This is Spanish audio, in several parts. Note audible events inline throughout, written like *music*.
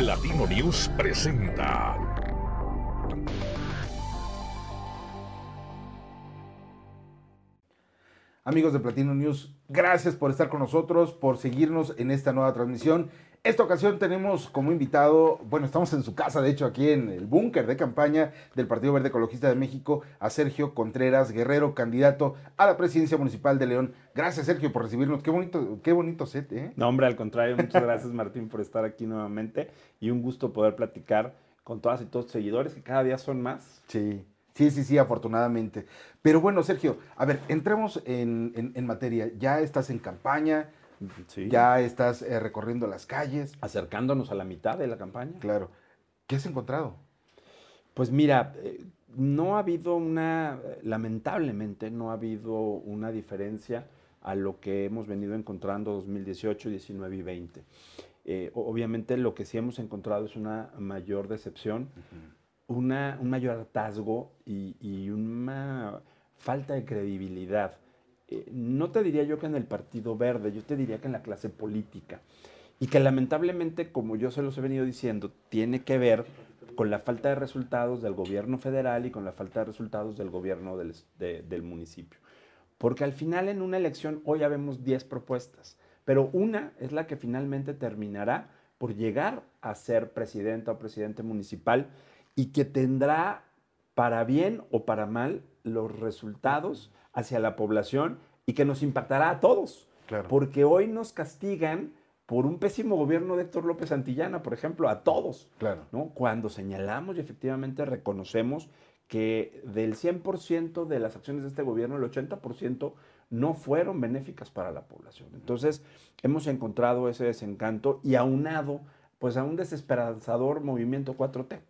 Platino News presenta. Amigos de Platino News, gracias por estar con nosotros, por seguirnos en esta nueva transmisión. Esta ocasión tenemos como invitado, bueno, estamos en su casa, de hecho, aquí en el búnker de campaña del Partido Verde Ecologista de México, a Sergio Contreras Guerrero, candidato a la presidencia municipal de León. Gracias, Sergio, por recibirnos. Qué bonito, qué bonito set, ¿eh? No, hombre, al contrario, muchas gracias, Martín, por estar aquí nuevamente y un gusto poder platicar con todas y todos los seguidores, que cada día son más. Sí. Sí, sí, sí, afortunadamente. Pero bueno, Sergio, a ver, entremos en, en materia. Ya estás en campaña, ya estás eh, recorriendo las calles. Acercándonos a la mitad de la campaña. Claro. ¿Qué has encontrado? Pues mira, eh, no ha habido una, lamentablemente, no ha habido una diferencia a lo que hemos venido encontrando 2018, 19 y 20. Eh, obviamente lo que sí hemos encontrado es una mayor decepción, una, un mayor hartazgo y, una falta de credibilidad eh, no te diría yo que en el Partido Verde, yo te diría que en la clase política. Y que lamentablemente, como yo se los he venido diciendo, tiene que ver con la falta de resultados del gobierno federal y con la falta de resultados del gobierno del, del municipio. Porque al final en una elección hoy ya vemos 10 propuestas, pero una es la que finalmente terminará por llegar a ser presidenta o presidente municipal y que tendrá para bien o para mal los resultados hacia la población y que nos impactará a todos. Porque hoy nos castigan por un pésimo gobierno de Héctor López Santillana, por ejemplo, a todos. Claro. ¿no? Cuando señalamos y efectivamente reconocemos que del 100% de las acciones de este gobierno, el 80% no fueron benéficas para la población. Entonces, hemos encontrado ese desencanto y aunado pues a un desesperanzador movimiento 4T.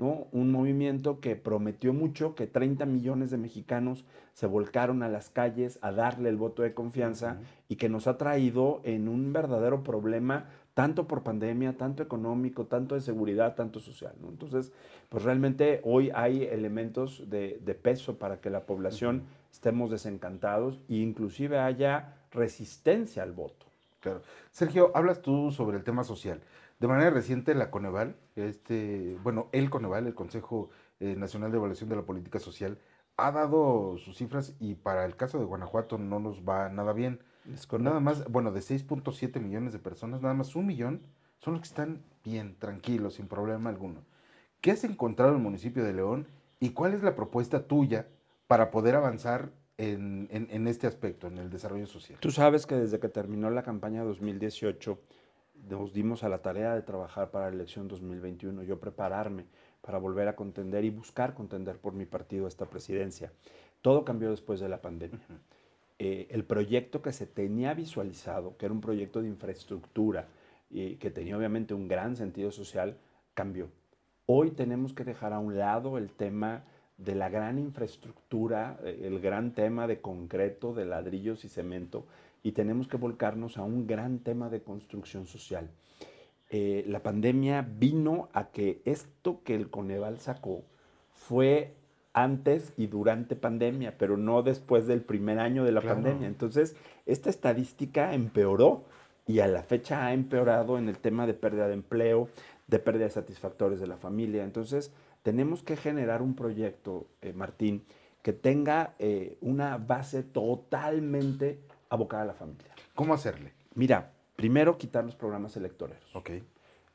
Un movimiento que prometió mucho, que 30 millones de mexicanos se volcaron a las calles a darle el voto de confianza y que nos ha traído en un verdadero problema, tanto por pandemia, tanto económico, tanto de seguridad, tanto social. Entonces, pues realmente hoy hay elementos de, peso para que la población estemos desencantados e inclusive haya resistencia al voto. Claro. Sergio, hablas tú sobre el tema social. De manera reciente, la Coneval, este, bueno, el Coneval, el Consejo eh, Nacional de Evaluación de la Política Social, ha dado sus cifras y para el caso de Guanajuato no nos va nada bien. nada más, bueno, de 6.7 millones de personas, nada más un millón son los que están bien, tranquilos, sin problema alguno. ¿Qué has encontrado en el municipio de León y cuál es la propuesta tuya para poder avanzar en, en, este aspecto, en el desarrollo social? Tú sabes que desde que terminó la campaña 2018, nos dimos a la tarea de trabajar para la elección 2021, yo prepararme para volver a contender y buscar contender por mi partido esta presidencia. Todo cambió después de la pandemia. Eh, el proyecto que se tenía visualizado, que era un proyecto de infraestructura y que tenía obviamente un gran sentido social, cambió. Hoy tenemos que dejar a un lado el tema de la gran infraestructura, eh, el gran tema de concreto, de ladrillos y cemento, y tenemos que volcarnos a un gran tema de construcción social. Eh, la pandemia vino a que esto que el Coneval sacó fue antes y durante pandemia, pero no después del primer año de la pandemia. Entonces, esta estadística empeoró y a la fecha ha empeorado en el tema de pérdida de empleo, de pérdida de satisfactores de la familia. Entonces, tenemos que generar un proyecto, eh, Martín, que tenga eh, una base totalmente abocada a la familia. ¿Cómo hacerle? Mira, primero quitar los programas electoreros. Ok.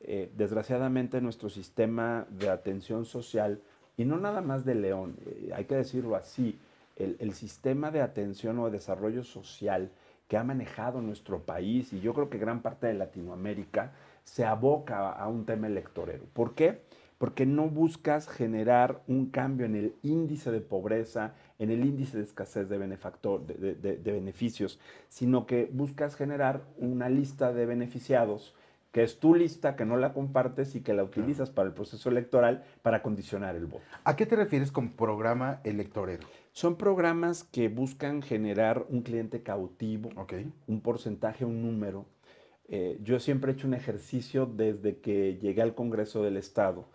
Eh, desgraciadamente nuestro sistema de atención social, y no nada más de León, eh, hay que decirlo así, el, sistema de atención o de desarrollo social que ha manejado nuestro país, y yo creo que gran parte de Latinoamérica, se aboca a un tema electorero. ¿Por qué? Porque no buscas generar un cambio en el índice de pobreza, en el índice de escasez de, benefactor, de, beneficios, sino que buscas generar una lista de beneficiados que es tu lista, que no la compartes y que la utilizas para el proceso electoral para condicionar el voto. ¿A qué te refieres con programa electorero? Son programas que buscan generar un cliente cautivo, un porcentaje, un número. Eh, yo siempre he hecho un ejercicio desde que llegué al Congreso del Estado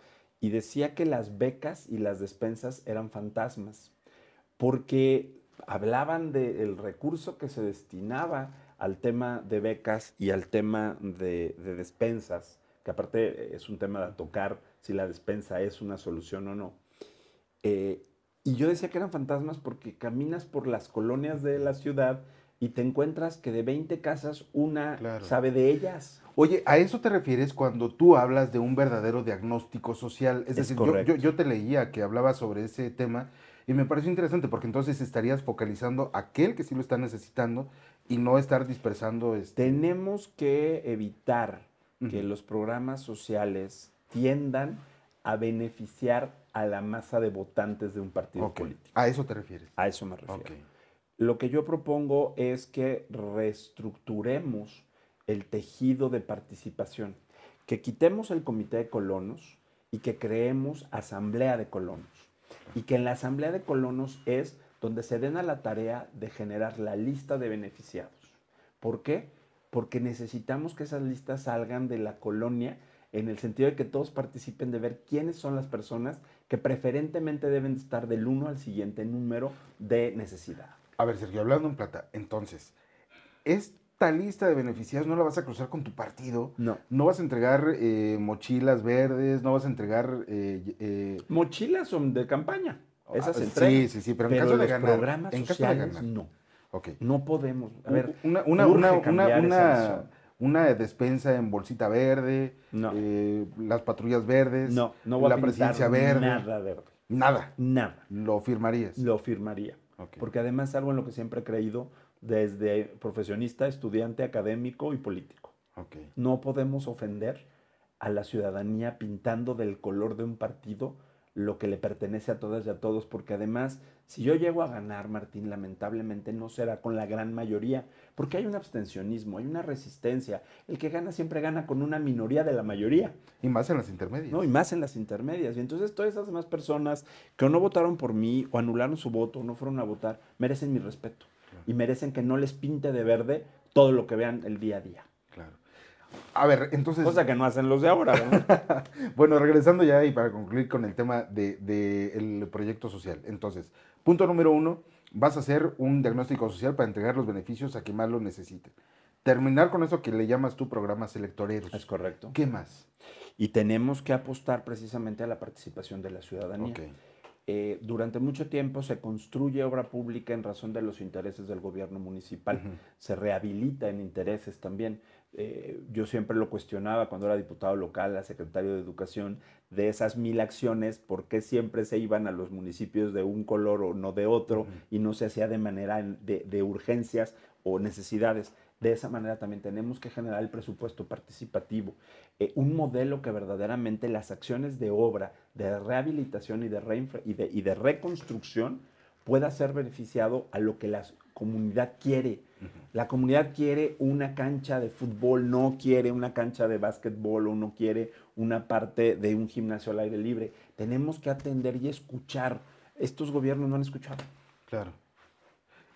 y decía que las becas y las despensas eran fantasmas porque hablaban del recurso que se destinaba al tema de becas y al tema de, despensas que aparte es un tema de tocar si la despensa es una solución o no. Eh, y yo decía que eran fantasmas porque caminas por las colonias de la ciudad y te encuentras que de 20 casas una Claro. sabe de ellas. Oye, ¿a eso te refieres cuando tú hablas de un verdadero diagnóstico social? Es, Es decir, yo, correcto. yo- yo te leía que hablaba sobre ese tema y me pareció interesante porque entonces estarías focalizando a aquel que sí lo está necesitando y no estar dispersando este... Tenemos que evitar que los programas sociales tiendan a beneficiar a la masa de votantes de un partido político. A eso te refieres. A eso me refiero. Lo que yo propongo es que reestructuremos el tejido de participación, que quitemos el comité de colonos y que creemos asamblea de colonos. Y que en la asamblea de colonos es donde se den a la tarea de generar la lista de beneficiados. ¿Por qué? Porque necesitamos que esas listas salgan de la colonia en el sentido de que todos participen de ver quiénes son las personas que preferentemente deben estar del uno al siguiente número de necesidad. A ver, Sergio, hablando en plata, entonces, esta lista de beneficiados no la vas a cruzar con tu partido, No. no vas a entregar eh, mochilas verdes, no vas a entregar... eh, eh, Mochilas son de campaña. Esas se ah, entregan. Sí, sí, sí, pero en Pero caso de ganar... programas en caso de ganar. no. Ok. No podemos. A ver, una, una, una, una, una, despensa en bolsita verde, No. eh, las patrullas verdes, no, no voy la a presidencia verde, nada verde. nada, Nada. lo firmarías. Lo firmaría. Ok. Porque además algo en lo que siempre he creído desde profesionista, estudiante, académico y político. Ok. No podemos ofender a la ciudadanía pintando del color de un partido lo que le pertenece a todas y a todos, porque además, si yo llego a ganar, Martín, lamentablemente no será con la gran mayoría, porque hay un abstencionismo, hay una resistencia. El que gana siempre gana con una minoría de la mayoría. Y más en las intermedias. ¿no? Y más en las intermedias. Y entonces todas esas demás personas que o no votaron por mí o anularon su voto o no fueron a votar, merecen mi respeto. Y merecen que no les pinte de verde todo lo que vean el día a día. Claro. A ver, entonces, Cosa que no hacen los de ahora. ¿verdad? *laughs* bueno, regresando ya y para concluir con el tema del de, el proyecto social. Entonces, punto número uno, vas a hacer un diagnóstico social para entregar los beneficios a quien más lo necesite. Terminar con eso que le llamas tú programas electoreros. es correcto. ¿Qué más? Y tenemos que apostar precisamente a la participación de la ciudadanía. Eh, durante mucho tiempo se construye obra pública en razón de los intereses del gobierno municipal. Se rehabilita en intereses también. Eh, yo siempre lo cuestionaba cuando era diputado local, a secretario de Educación, de esas mil acciones, por qué siempre se iban a los municipios de un color o no de otro y no se hacía de manera de urgencias o necesidades. De esa manera también tenemos que generar el presupuesto participativo, eh, un modelo que verdaderamente las acciones de obra, de rehabilitación y de, reinfra- y de, y de reconstrucción pueda ser beneficiado a lo que la comunidad quiere. La comunidad quiere una cancha de fútbol, no quiere una cancha de básquetbol o no quiere una parte de un gimnasio al aire libre. Tenemos que atender y escuchar. Estos gobiernos no han escuchado. Claro.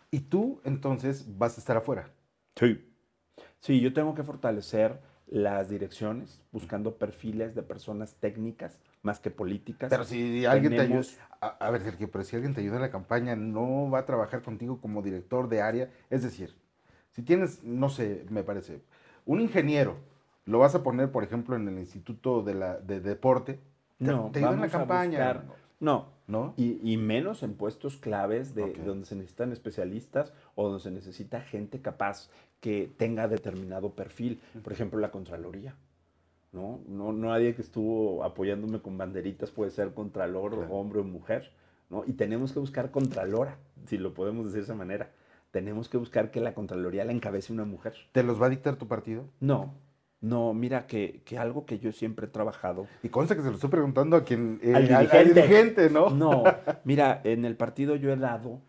Y tú, entonces, vas a estar afuera. Sí. Sí, yo tengo que fortalecer las direcciones, buscando perfiles de personas técnicas más que políticas. Pero si alguien te ayuda, a, a ver, Sergio, pero si alguien te ayuda en la campaña, no va a trabajar contigo como director de área. Es decir, si tienes, no sé, me parece, un ingeniero, lo vas a poner, por ejemplo, en el Instituto de, la, de Deporte, te, no, te ayuda en la campaña. buscar- no, ¿No? y, y menos en puestos claves de donde se necesitan especialistas o donde se necesita gente capaz que tenga determinado perfil. Por ejemplo, la Contraloría. ¿no? No, no nadie que estuvo apoyándome con banderitas puede ser contralor, Claro. hombre o mujer. ¿no? Y tenemos que buscar contralora, si lo podemos decir de esa manera. Tenemos que buscar que la Contraloría la encabece una mujer. ¿Te los va a dictar tu partido? No, no, mira que, que algo que yo siempre he trabajado Y consta que se lo estoy preguntando a quien... eh, Al al- dirigente. ¿no? No, *laughs* mira, en el partido yo he dado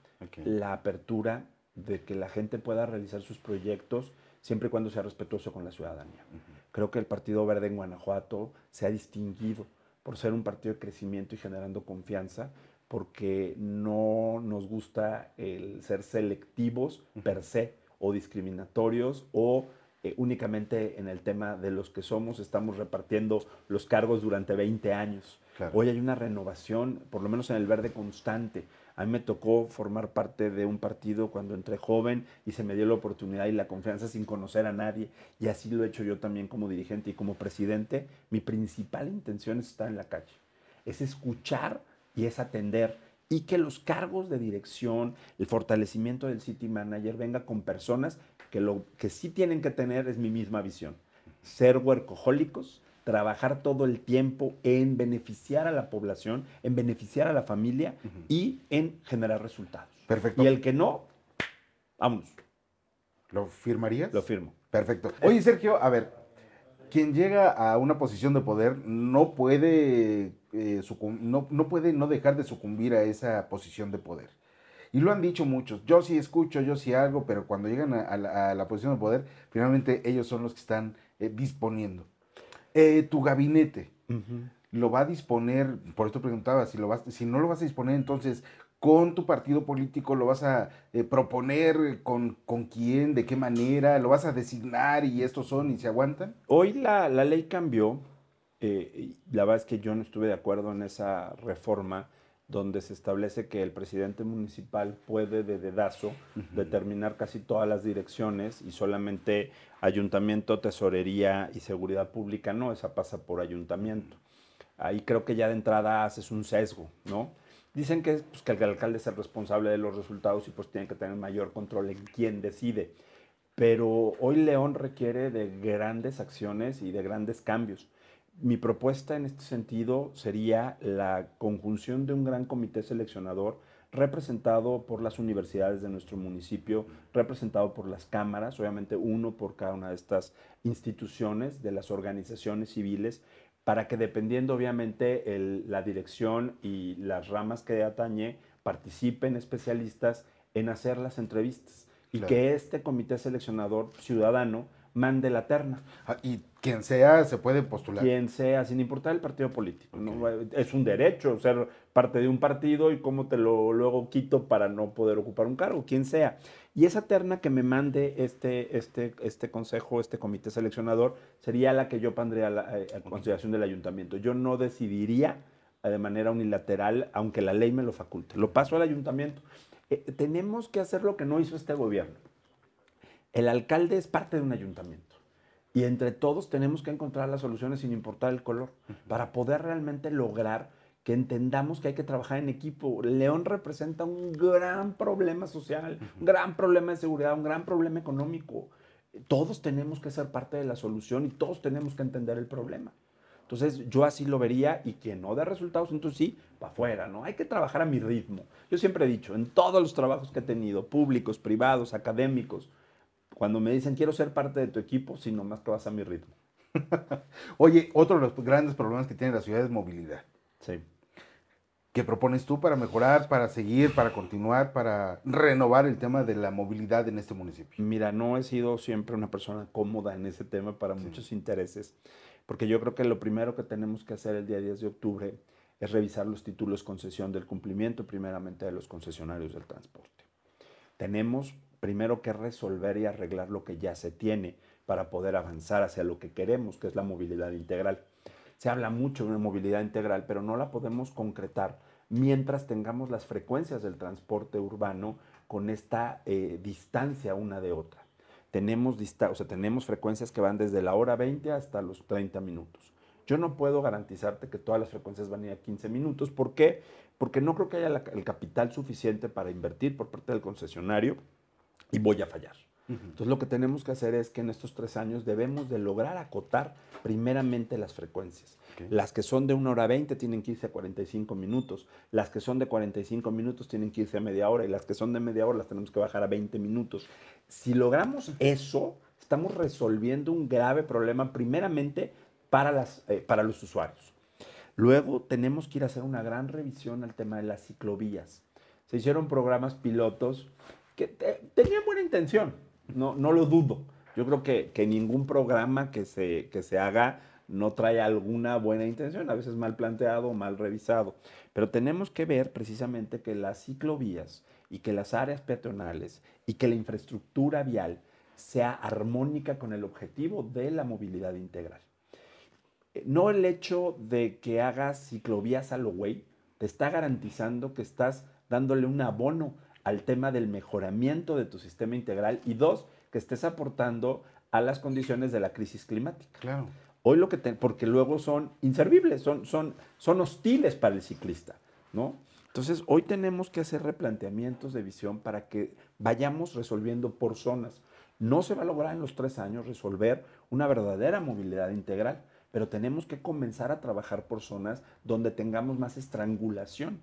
la apertura de que la gente pueda realizar sus proyectos siempre y cuando sea respetuoso con la ciudadanía. Creo que el Partido Verde en Guanajuato se ha distinguido por ser un partido de crecimiento y generando confianza, porque no nos gusta el ser selectivos per se o discriminatorios o eh, únicamente en el tema de los que somos estamos repartiendo los cargos durante 20 años. Claro. Hoy hay una renovación, por lo menos en el verde constante. A mí me tocó formar parte de un partido cuando entré joven y se me dio la oportunidad y la confianza sin conocer a nadie. Y así lo he hecho yo también como dirigente y como presidente. Mi principal intención es estar en la calle. Es escuchar y es atender. Y que los cargos de dirección, el fortalecimiento del City Manager venga con personas que lo que sí tienen que tener es mi misma visión. Ser huercojólicos, trabajar todo el tiempo en beneficiar a la población, en beneficiar a la familia y en generar resultados. Perfecto. Y el que no, vámonos, ¿Lo firmarías? lo firmo. Perfecto. Oye, Sergio, a ver, quien llega a una posición de poder no puede, eh, no, no puede no dejar de sucumbir a esa posición de poder. Y lo han dicho muchos. Yo sí escucho, yo sí hago, pero cuando llegan a, a la, a la posición de poder, finalmente ellos son los que están eh, disponiendo. Eh, tu gabinete lo va a disponer, por esto preguntaba, si, lo vas, si no lo vas a disponer, entonces con tu partido político lo vas a eh, proponer, con, con quién, de qué manera, lo vas a designar y estos son y se aguantan. Hoy la, la ley cambió. eh, la verdad es que yo no estuve de acuerdo en esa reforma donde se establece que el presidente municipal puede de dedazo determinar casi todas las direcciones y solamente ayuntamiento, tesorería y seguridad pública no, esa pasa por ayuntamiento. Ahí creo que ya de entrada haces un sesgo, ¿no? Dicen que, pues, que el alcalde es el responsable de los resultados y pues tiene que tener mayor control en quién decide. Pero hoy León requiere de grandes acciones y de grandes cambios. Mi propuesta en este sentido sería la conjunción de un gran comité seleccionador representado por las universidades de nuestro municipio, representado por las cámaras, obviamente uno por cada una de estas instituciones, de las organizaciones civiles, para que dependiendo obviamente el- la dirección y las ramas que atañe, participen especialistas en hacer las entrevistas y Claro. que este comité seleccionador ciudadano mande la terna Ah, Y quien sea se puede postular. quien sea, sin importar el partido político. ¿no? Es un derecho ser parte de un partido y cómo te lo luego quito para no poder ocupar un cargo, quien sea. Y esa terna que me mande este, este, este consejo, este comité seleccionador, sería la que yo pondría a, la- eh, a consideración del ayuntamiento. Yo no decidiría eh, de manera unilateral, aunque la ley me lo faculte. Lo paso al ayuntamiento. Eh, tenemos que hacer lo que no hizo este gobierno. El alcalde es parte de un ayuntamiento. Y entre todos tenemos que encontrar las soluciones sin importar el color, para poder realmente lograr que entendamos que hay que trabajar en equipo. León representa un gran problema social, un gran problema de seguridad, un gran problema económico. Todos tenemos que ser parte de la solución y todos tenemos que entender el problema. Entonces yo así lo vería y quien no da resultados, entonces sí, para afuera, ¿no? Hay que trabajar a mi ritmo. Yo siempre he dicho, en todos los trabajos que he tenido, públicos, privados, académicos, cuando me dicen quiero ser parte de tu equipo, sí, nomás que vas a mi ritmo. *laughs* Oye, otro de los grandes problemas que tiene la ciudad es movilidad. Sí. ¿Qué propones tú para mejorar, para seguir, para continuar, para renovar el tema de la movilidad en este municipio? Mira, no he sido siempre una persona cómoda en ese tema para muchos intereses, porque yo creo que lo primero que tenemos que hacer el día 10 de octubre es revisar los títulos concesión del cumplimiento primeramente de los concesionarios del transporte. Tenemos primero que resolver y arreglar lo que ya se tiene para poder avanzar hacia lo que queremos, que es la movilidad integral. Se habla mucho de una movilidad integral, pero no la podemos concretar mientras tengamos las frecuencias del transporte urbano con esta eh, distancia una de otra. Tenemos, dista- o sea, tenemos frecuencias que van desde la hora 20 hasta los 30 minutos. Yo no puedo garantizarte que todas las frecuencias van a ir a 15 minutos. ¿Por qué? Porque no creo que haya el capital suficiente para invertir por parte del concesionario y voy a fallar. Entonces lo que tenemos que hacer es que en estos tres años debemos de lograr acotar primeramente las frecuencias. Ok. Las que son de una hora 20 tienen que irse a 45 minutos, las que son de 45 minutos tienen que irse a media hora y las que son de media hora las tenemos que bajar a 20 minutos. Si logramos eso, estamos resolviendo un grave problema primeramente para, las, eh, para los usuarios. Luego tenemos que ir a hacer una gran revisión al tema de las ciclovías. Se hicieron programas pilotos que te- tenían buena intención, no, no lo dudo. Yo creo que, que ningún programa que se, que se haga no trae alguna buena intención, a veces mal planteado, mal revisado. Pero tenemos que ver precisamente que las ciclovías y que las áreas peatonales y que la infraestructura vial sea armónica con el objetivo de la movilidad integral. no el hecho de que hagas ciclovías a lo güey, te está garantizando que estás dándole un abono al tema del mejoramiento de tu sistema integral y dos, que estés aportando a las condiciones de la crisis climática. Claro. Hoy lo que porque luego son inservibles, son, son, son hostiles para el ciclista, ¿no? Entonces, hoy tenemos que hacer replanteamientos de visión para que vayamos resolviendo por zonas. No se va a lograr en los tres años resolver una verdadera movilidad integral, pero tenemos que comenzar a trabajar por zonas donde tengamos más estrangulación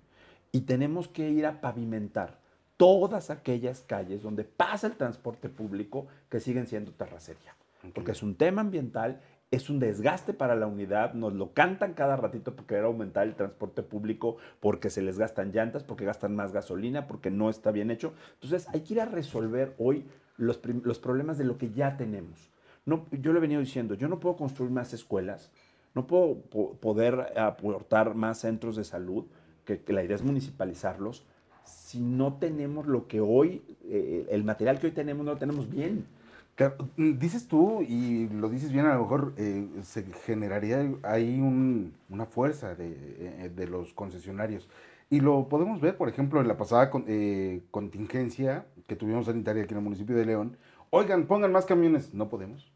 y tenemos que ir a pavimentar todas aquellas calles donde pasa el transporte público que siguen siendo terracería. Porque es un tema ambiental, es un desgaste para la unidad, nos lo cantan cada ratito porque querer aumentar el transporte público, porque se les gastan llantas, porque gastan más gasolina, porque no está bien hecho. Entonces hay que ir a resolver hoy los, los problemas de lo que ya tenemos. No, yo le he venido diciendo, yo no puedo construir más escuelas, no puedo poder aportar más centros de salud, que, que la idea es municipalizarlos, si no tenemos lo que hoy, eh, el material que hoy tenemos, no lo tenemos bien. Mm, dices tú, y lo dices bien, a lo mejor eh, se generaría ahí una fuerza eh, de, los concesionarios. Y lo podemos ver, por ejemplo, en la pasada contingencia que tuvimos sanitaria aquí en el municipio de León. Oigan, pongan más camiones. No podemos.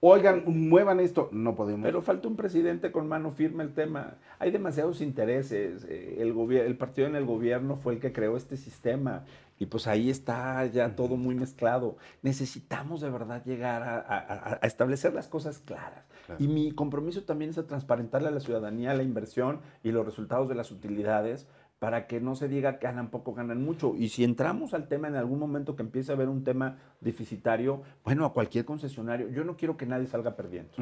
Oigan, muevan esto, no podemos. Pero falta un presidente con mano firme el tema. Hay demasiados intereses. Eh, el, el partido en el gobierno fue el que creó este sistema. Y pues ahí está ya todo muy mezclado. Necesitamos de verdad llegar a, establecer las cosas claras. Y mi compromiso también es a transparentarle a la ciudadanía la inversión y los resultados de las utilidades para que no se diga que ganan poco, ganan mucho. Y si entramos al tema en algún momento que empiece a haber un tema deficitario, bueno, a cualquier concesionario, yo no quiero que nadie salga perdiendo.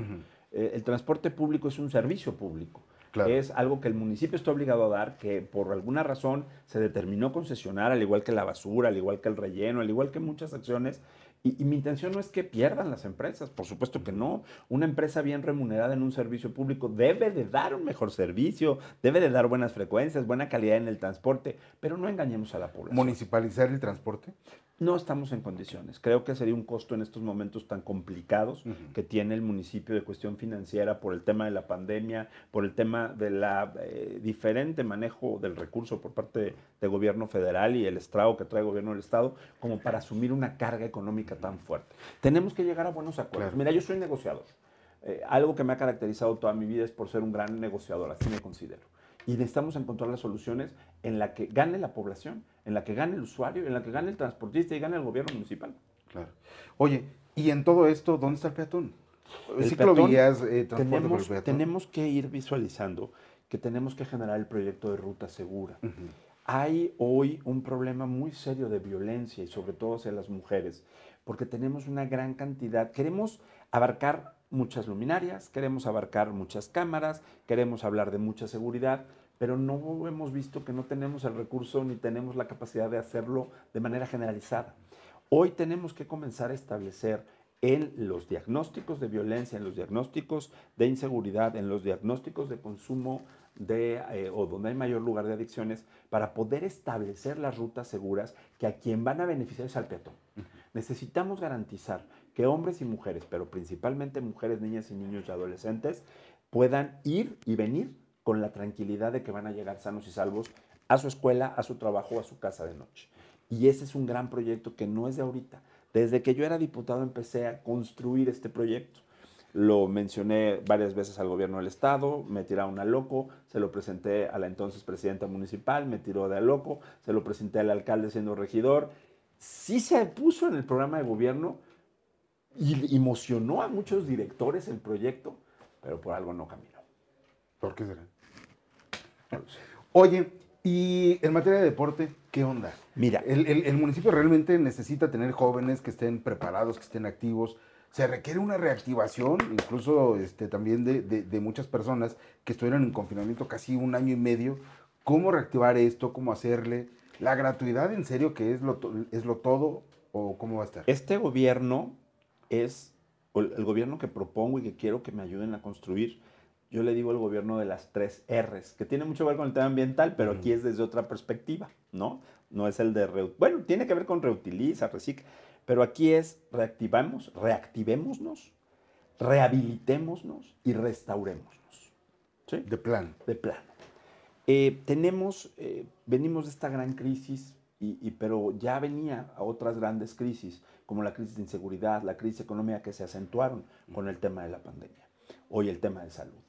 Eh, el transporte público es un servicio público. Es algo que el municipio está obligado a dar, que por alguna razón se determinó concesionar, al igual que la basura, al igual que el relleno, al igual que muchas acciones, y, mi intención no es que pierdan las empresas, por supuesto que no. Una empresa bien remunerada en un servicio público debe de dar un mejor servicio, debe de dar buenas frecuencias, buena calidad en el transporte, pero no engañemos a la población. ¿Municipalizar el transporte? No estamos en condiciones. Creo que sería un costo en estos momentos tan complicados que tiene el municipio de cuestión financiera por el tema de la pandemia, por el tema del eh, diferente manejo del recurso por parte del gobierno federal y el estrago que trae el gobierno del Estado, como para asumir una carga económica tan fuerte. Tenemos que llegar a buenos acuerdos. Mira, yo soy negociador. Eh, algo que me ha caracterizado toda mi vida es por ser un gran negociador, así me considero. Y necesitamos encontrar las soluciones en la que gane la población, en la que gane el usuario, en la que gane el transportista y gane el gobierno municipal. Claro. Oye, y en todo esto, ¿dónde está el peatón? El Ciclovías, eh, tenemos, tenemos que ir visualizando que tenemos que generar el proyecto de ruta segura. Hay hoy un problema muy serio de violencia y sobre todo hacia las mujeres, porque tenemos una gran cantidad, queremos abarcar muchas luminarias, queremos abarcar muchas cámaras, queremos hablar de mucha seguridad, pero no hemos visto que no tenemos el recurso ni tenemos la capacidad de hacerlo de manera generalizada. Hoy tenemos que comenzar a establecer en los diagnósticos de violencia, en los diagnósticos de inseguridad, en los diagnósticos de consumo de, eh, o donde hay mayor lugar de adicciones, para poder establecer las rutas seguras que a quien van a beneficiar es al peatón. Necesitamos garantizar que hombres y mujeres, pero principalmente mujeres, niñas y niños y adolescentes, puedan ir y venir con la tranquilidad de que van a llegar sanos y salvos a su escuela, a su trabajo, a su casa de noche. Y ese es un gran proyecto que no es de ahorita. Desde que yo era diputado empecé a construir este proyecto. Lo mencioné varias veces al gobierno del estado, me tiraron a loco, se lo presenté a la entonces presidenta municipal, me tiró de a loco, se lo presenté al alcalde siendo regidor. Sí se puso en el programa de gobierno, y emocionó a muchos directores el proyecto, pero por algo no caminó. ¿Por qué será? Oye, y en materia de deporte, ¿qué onda? Mira, el, municipio realmente necesita tener jóvenes que estén preparados, que estén activos. Se requiere una reactivación, incluso este, también de, muchas personas que estuvieron en confinamiento casi un año y medio. ¿Cómo reactivar esto? ¿Cómo hacerle? ¿La gratuidad en serio que es lo, es lo todo o cómo va a estar? Este gobierno es el gobierno que propongo y que quiero que me ayuden a construir. Yo le digo el gobierno de las tres R's, que tiene mucho que ver con el tema ambiental, pero aquí es desde otra perspectiva, ¿no? No es el de... Bueno, tiene que ver con reutiliza, recicla, pero aquí es reactivamos, reactivémonos, rehabilitémonos y restaurémonos. Sí. De plan. De plano. Eh, tenemos, eh, venimos de esta gran crisis, y, y- pero ya venía a otras grandes crisis, como la crisis de inseguridad, la crisis económica que se acentuaron con el tema de la pandemia. Hoy el tema de salud.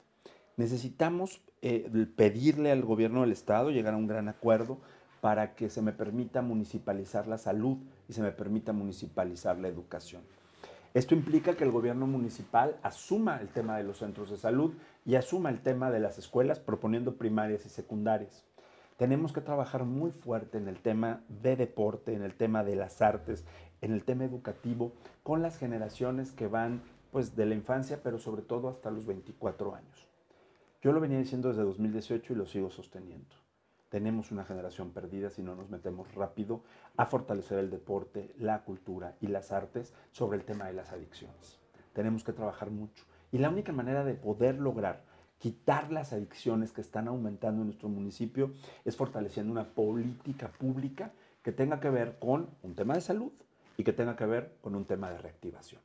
Necesitamos eh, pedirle al gobierno del Estado llegar a un gran acuerdo para que se me permita municipalizar la salud y se me permita municipalizar la educación. Esto implica que el gobierno municipal asuma el tema de los centros de salud y asuma el tema de las escuelas, proponiendo primarias y secundarias. Tenemos que trabajar muy fuerte en el tema de deporte, en el tema de las artes, en el tema educativo, con las generaciones que van pues, de la infancia, pero sobre todo hasta los 24 años. Yo lo venía diciendo desde 2018 y lo sigo sosteniendo. Tenemos una generación perdida si no nos metemos rápido a fortalecer el deporte, la cultura y las artes sobre el tema de las adicciones. Tenemos que trabajar mucho. Y la única manera de poder lograr quitar las adicciones que están aumentando en nuestro municipio es fortaleciendo una política pública que tenga que ver con un tema de salud y que tenga que ver con un tema de reactivación.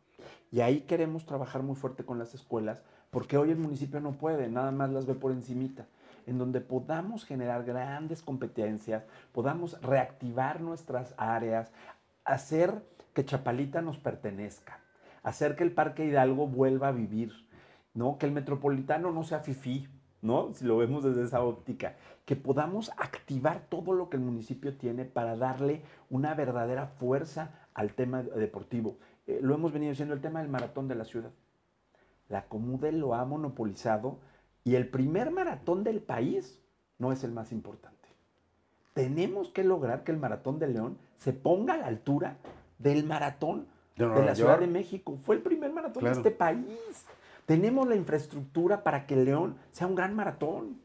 Y ahí queremos trabajar muy fuerte con las escuelas porque hoy el municipio no puede, nada más las ve por encimita en donde podamos generar grandes competencias, podamos reactivar nuestras áreas, hacer que Chapalita nos pertenezca, hacer que el Parque Hidalgo vuelva a vivir, ¿no? Que el metropolitano no sea fifí, ¿no? Si lo vemos desde esa óptica, que podamos activar todo lo que el municipio tiene para darle una verdadera fuerza al tema deportivo. Eh, lo hemos venido diciendo, el tema del maratón de la ciudad. La Comude lo ha monopolizado y el primer maratón del país no es el más importante. Tenemos que lograr que el maratón de León se ponga a la altura del maratón De la Ciudad de México. Fue el primer maratón Claro. de este país. Tenemos la infraestructura para que León sea un gran maratón.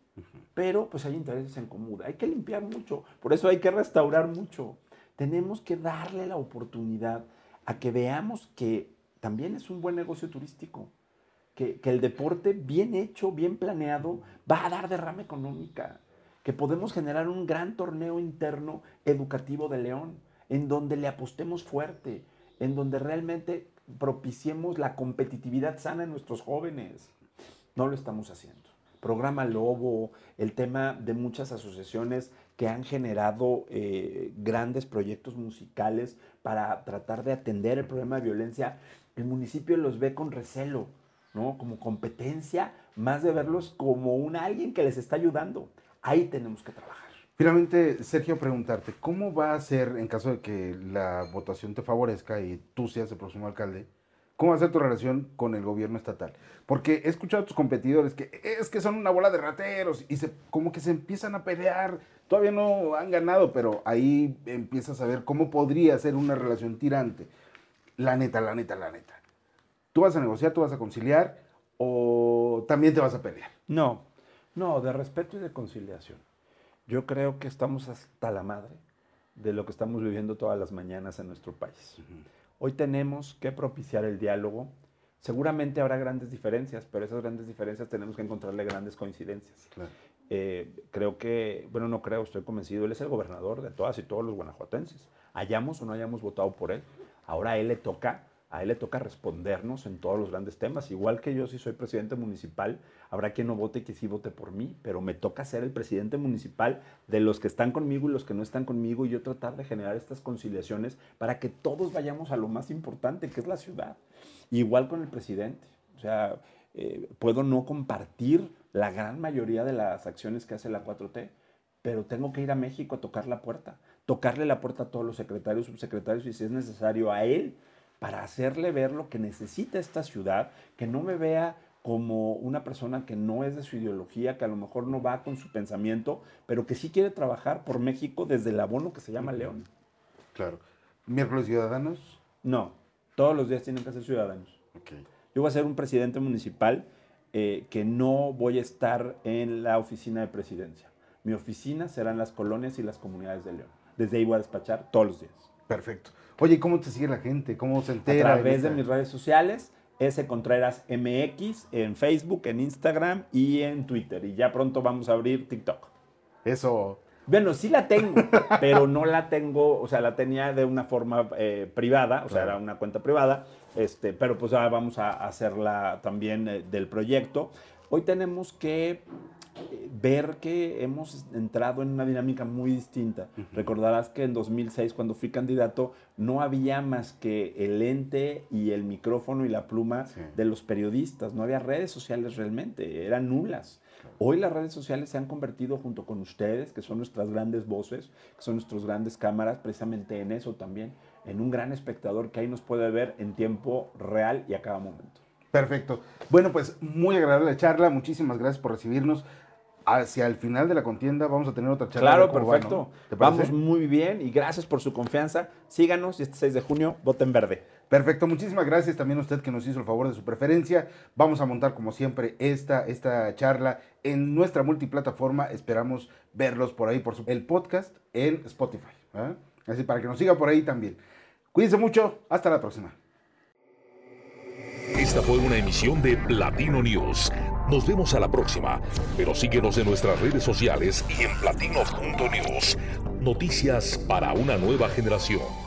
Pero pues hay intereses en común. Hay que limpiar mucho. Por eso hay que restaurar mucho. Tenemos que darle la oportunidad a que veamos que también es un buen negocio turístico que, que el deporte bien hecho, bien planeado, va a dar derrama económica, que podemos generar un gran torneo interno educativo de León, en donde le apostemos fuerte, en donde realmente propiciemos la competitividad sana en nuestros jóvenes. No lo estamos haciendo. Programa Lobo, el tema de muchas asociaciones que han generado eh, grandes proyectos musicales para tratar de atender el problema de violencia, el municipio los ve con recelo. ¿no? Como competencia, más de verlos como un alguien que les está ayudando. Ahí tenemos que trabajar. Finalmente, Sergio, preguntarte, ¿cómo va a ser, en caso de que la votación te favorezca y tú seas el próximo alcalde, cómo va a ser tu relación con el gobierno estatal? Porque he escuchado a tus competidores que es que son una bola de rateros y se, como que se empiezan a pelear. Todavía no han ganado, pero ahí empiezas a ver cómo podría ser una relación tirante. La neta, la neta, la neta. ¿Tú vas a negociar, tú vas a conciliar o también te vas a pelear? No, no, de respeto y de conciliación. Yo creo que estamos hasta la madre de lo que estamos viviendo todas las mañanas en nuestro país. Hoy tenemos que propiciar el diálogo. Seguramente habrá grandes diferencias, pero esas grandes diferencias tenemos que encontrarle grandes coincidencias. Claro. Eh, creo que, bueno, no creo, estoy convencido, él es el gobernador de todas y todos los guanajuatenses. Hayamos o no hayamos votado por él, ahora a él le toca, a él le toca respondernos en todos los grandes temas. Igual que yo si soy presidente municipal, habrá quien no vote y que sí vote por mí, pero me toca ser el presidente municipal de los que están conmigo y los que no están conmigo y yo tratar de generar estas conciliaciones para que todos vayamos a lo más importante, que es la ciudad. Igual con el presidente. O sea, eh, puedo no compartir la gran mayoría de las acciones que hace la 4T, pero tengo que ir a México a tocar la puerta, tocarle la puerta a todos los secretarios, subsecretarios y si es necesario a él para hacerle ver lo que necesita esta ciudad, que no me vea como una persona que no es de su ideología, que a lo mejor no va con su pensamiento, pero que sí quiere trabajar por México desde el abono que se llama León. Claro. Miércoles Ciudadanos. No, todos los días tienen que ser ciudadanos. Ok. Yo voy a ser un presidente municipal eh, que no voy a estar en la oficina de presidencia. Mi oficina será en las colonias y las comunidades de León. Desde ahí voy a despachar todos los días. Perfecto. Oye, ¿y ¿cómo te sigue la gente? ¿Cómo se A entera? través de mis redes sociales, S. Contreras MX, en Facebook, en Instagram y en Twitter. Y ya pronto vamos a abrir TikTok. Eso. Bueno, sí la tengo, *laughs* pero no la tengo, o sea, la tenía de una forma eh, privada, o sea, Claro. era una cuenta privada, este, pero pues ahora vamos a hacerla también eh, del proyecto. Hoy tenemos que eh, ver que hemos entrado en una dinámica muy distinta. Recordarás que en 2006, cuando fui candidato, no había más que el ente y el micrófono y la pluma de los periodistas. No había redes sociales realmente, eran nulas. Hoy las redes sociales se han convertido junto con ustedes, que son nuestras grandes voces, que son nuestras grandes cámaras, precisamente en eso también, en un gran espectador que ahí nos puede ver en tiempo real y a cada momento. Perfecto. Bueno, pues muy agradable la charla. Muchísimas gracias por recibirnos hacia el final de la contienda vamos a tener otra charla. Claro, perfecto. Vamos muy bien y gracias por su confianza. Síganos y este 6 de junio voten verde. Perfecto, muchísimas gracias también a usted que nos hizo el favor de su preferencia. Vamos a montar como siempre esta, esta charla en nuestra multiplataforma. Esperamos verlos por ahí por su, el podcast en Spotify. ¿eh? Así para que nos siga por ahí también. Cuídense mucho, hasta la próxima. Esta fue una emisión de Platino News. Nos vemos a la próxima, pero síguenos en nuestras redes sociales y en platino.news. Noticias para una nueva generación.